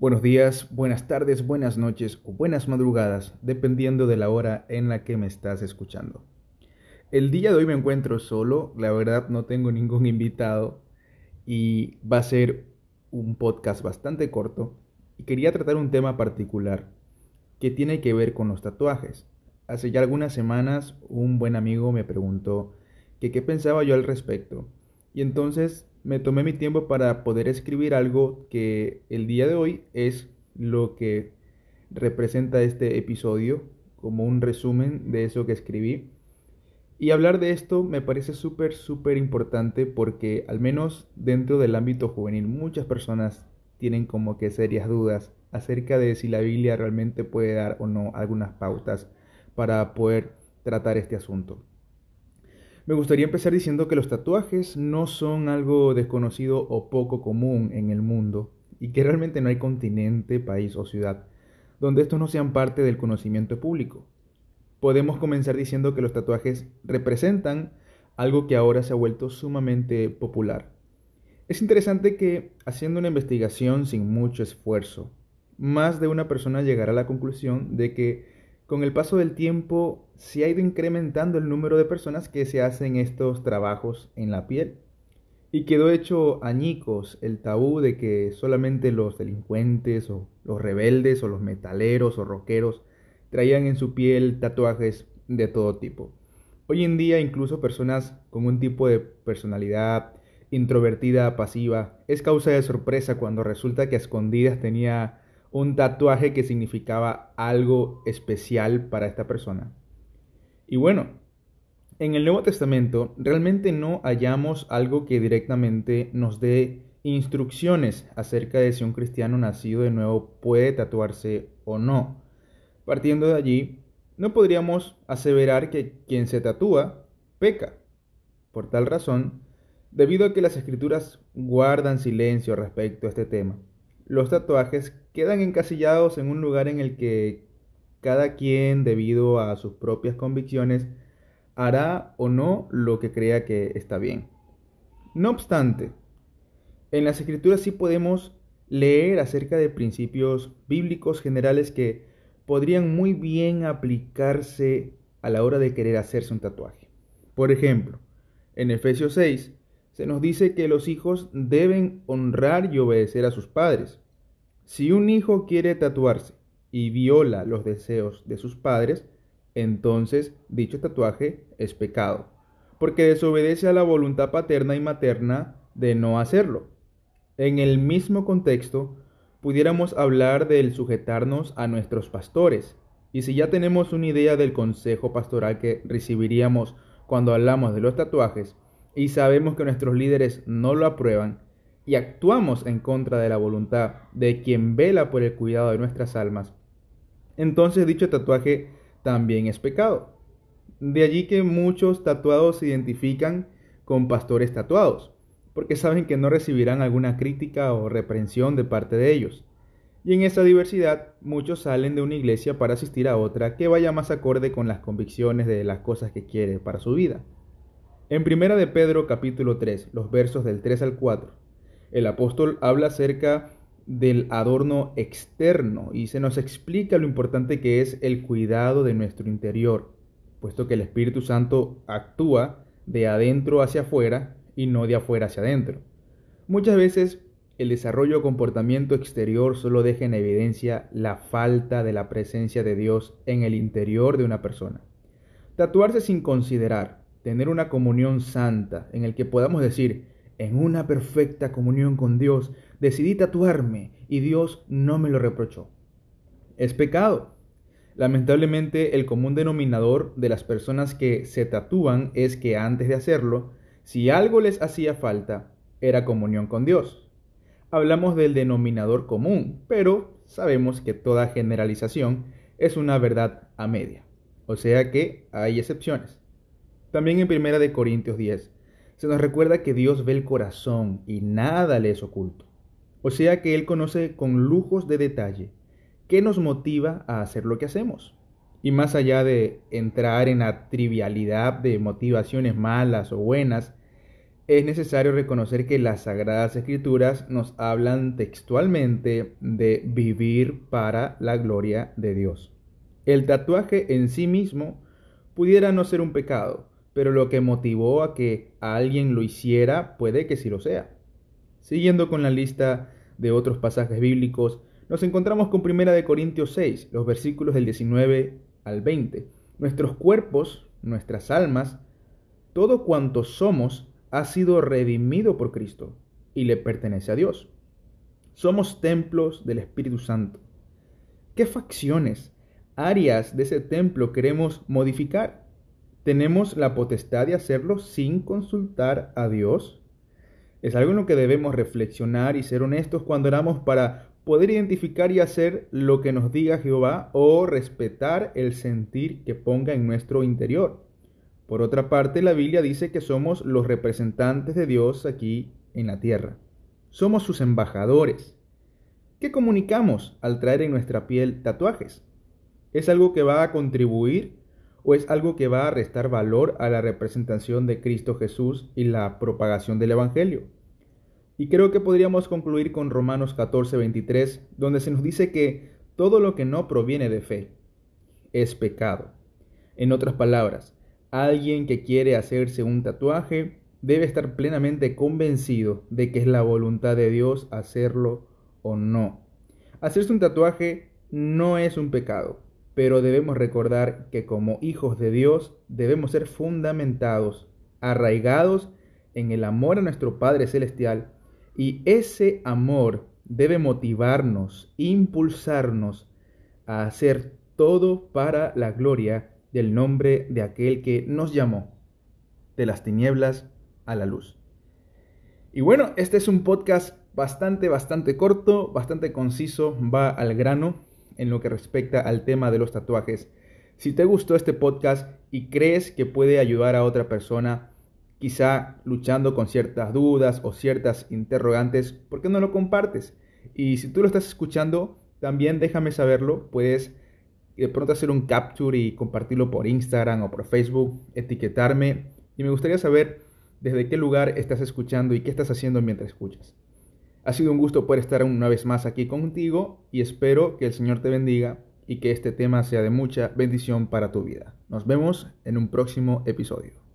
Buenos días, buenas tardes, buenas noches o buenas madrugadas, dependiendo de la hora en la que me estás escuchando. El día de hoy me encuentro solo, la verdad no tengo ningún invitado y va a ser un podcast bastante corto y quería tratar un tema particular que tiene que ver con los tatuajes. Hace ya algunas semanas un buen amigo me preguntó que qué pensaba yo al respecto y entonces me tomé mi tiempo para poder escribir algo que el día de hoy es lo que representa este episodio como un resumen de eso que escribí. Y hablar de esto me parece súper, súper importante porque al menos dentro del ámbito juvenil muchas personas tienen como que serias dudas acerca de si la Biblia realmente puede dar o no algunas pautas para poder tratar este asunto. Me gustaría empezar diciendo que los tatuajes no son algo desconocido o poco común en el mundo y que realmente no hay continente, país o ciudad donde estos no sean parte del conocimiento público. Podemos comenzar diciendo que los tatuajes representan algo que ahora se ha vuelto sumamente popular. Es interesante que, haciendo una investigación sin mucho esfuerzo, más de una persona llegará a la conclusión de que con el paso del tiempo se ha ido incrementando el número de personas que se hacen estos trabajos en la piel. Y quedó hecho añicos el tabú de que solamente los delincuentes o los rebeldes o los metaleros o rockeros traían en su piel tatuajes de todo tipo. Hoy en día incluso personas con un tipo de personalidad introvertida, pasiva, es causa de sorpresa cuando resulta que a escondidas tenía un tatuaje que significaba algo especial para esta persona. Y bueno, en el Nuevo Testamento realmente no hallamos algo que directamente nos dé instrucciones acerca de si un cristiano nacido de nuevo puede tatuarse o no. Partiendo de allí, no podríamos aseverar que quien se tatúa peca. Por tal razón, debido a que las escrituras guardan silencio respecto a este tema, los tatuajes quedan encasillados en un lugar en el que cada quien, debido a sus propias convicciones, hará o no lo que crea que está bien. No obstante, en las escrituras sí podemos leer acerca de principios bíblicos generales que podrían muy bien aplicarse a la hora de querer hacerse un tatuaje. Por ejemplo, en Efesios 6 se nos dice que los hijos deben honrar y obedecer a sus padres. Si un hijo quiere tatuarse y viola los deseos de sus padres, entonces dicho tatuaje es pecado, porque desobedece a la voluntad paterna y materna de no hacerlo. En el mismo contexto, pudiéramos hablar del sujetarnos a nuestros pastores, y si ya tenemos una idea del consejo pastoral que recibiríamos cuando hablamos de los tatuajes, y sabemos que nuestros líderes no lo aprueban, y actuamos en contra de la voluntad de quien vela por el cuidado de nuestras almas, entonces dicho tatuaje también es pecado. De allí que muchos tatuados se identifican con pastores tatuados, porque saben que no recibirán alguna crítica o reprensión de parte de ellos. Y en esa diversidad, muchos salen de una iglesia para asistir a otra que vaya más acorde con las convicciones de las cosas que quiere para su vida. En Primera de Pedro capítulo 3, los versos del 3 al 4, el apóstol habla acerca del adorno externo y se nos explica lo importante que es el cuidado de nuestro interior, puesto que el Espíritu Santo actúa de adentro hacia afuera y no de afuera hacia adentro. Muchas veces el desarrollo o comportamiento exterior solo deja en evidencia la falta de la presencia de Dios en el interior de una persona. Tatuarse sin considerar, tener una comunión santa en el que podamos decir, en una perfecta comunión con Dios, decidí tatuarme y Dios no me lo reprochó. Es pecado. Lamentablemente el común denominador de las personas que se tatúan es que antes de hacerlo, si algo les hacía falta, era comunión con Dios. Hablamos del denominador común, pero sabemos que toda generalización es una verdad a media. O sea que hay excepciones. También en Primera de Corintios 10 se nos recuerda que Dios ve el corazón y nada le es oculto. O sea que Él conoce con lujos de detalle qué nos motiva a hacer lo que hacemos. Y más allá de entrar en la trivialidad de motivaciones malas o buenas, es necesario reconocer que las Sagradas Escrituras nos hablan textualmente de vivir para la gloria de Dios. El tatuaje en sí mismo pudiera no ser un pecado, pero lo que motivó a que alguien lo hiciera puede que sí lo sea. Siguiendo con la lista de otros pasajes bíblicos, nos encontramos con 1 de Corintios 6, los versículos del 19 al 20. Nuestros cuerpos, nuestras almas, todo cuanto somos ha sido redimido por Cristo y le pertenece a Dios. Somos templos del Espíritu Santo. ¿Qué facciones, áreas de ese templo queremos modificar? ¿Tenemos la potestad de hacerlo sin consultar a Dios? Es algo en lo que debemos reflexionar y ser honestos cuando oramos para poder identificar y hacer lo que nos diga Jehová o respetar el sentir que ponga en nuestro interior. Por otra parte, la Biblia dice que somos los representantes de Dios aquí en la tierra. Somos sus embajadores. ¿Qué comunicamos al traer en nuestra piel tatuajes? ¿Es algo que va a contribuir o es algo que va a restar valor a la representación de Cristo Jesús y la propagación del Evangelio? Y creo que podríamos concluir con Romanos 14:23, donde se nos dice que todo lo que no proviene de fe es pecado. En otras palabras, Alguien que quiere hacerse un tatuaje debe estar plenamente convencido de que es la voluntad de Dios hacerlo o no. Hacerse un tatuaje no es un pecado, pero debemos recordar que como hijos de Dios debemos ser fundamentados, arraigados en el amor a nuestro Padre Celestial y ese amor debe motivarnos, impulsarnos a hacer todo para la gloria del nombre de aquel que nos llamó de las tinieblas a la luz. Y bueno, este es un podcast bastante, bastante corto, bastante conciso, va al grano en lo que respecta al tema de los tatuajes. Si te gustó este podcast y crees que puede ayudar a otra persona, quizá luchando con ciertas dudas o ciertas interrogantes, ¿por qué no lo compartes? Y si tú lo estás escuchando, también déjame saberlo, puedes de pronto hacer un capture y compartirlo por Instagram o por Facebook, etiquetarme y me gustaría saber desde qué lugar estás escuchando y qué estás haciendo mientras escuchas. Ha sido un gusto poder estar una vez más aquí contigo y espero que el Señor te bendiga y que este tema sea de mucha bendición para tu vida. Nos vemos en un próximo episodio.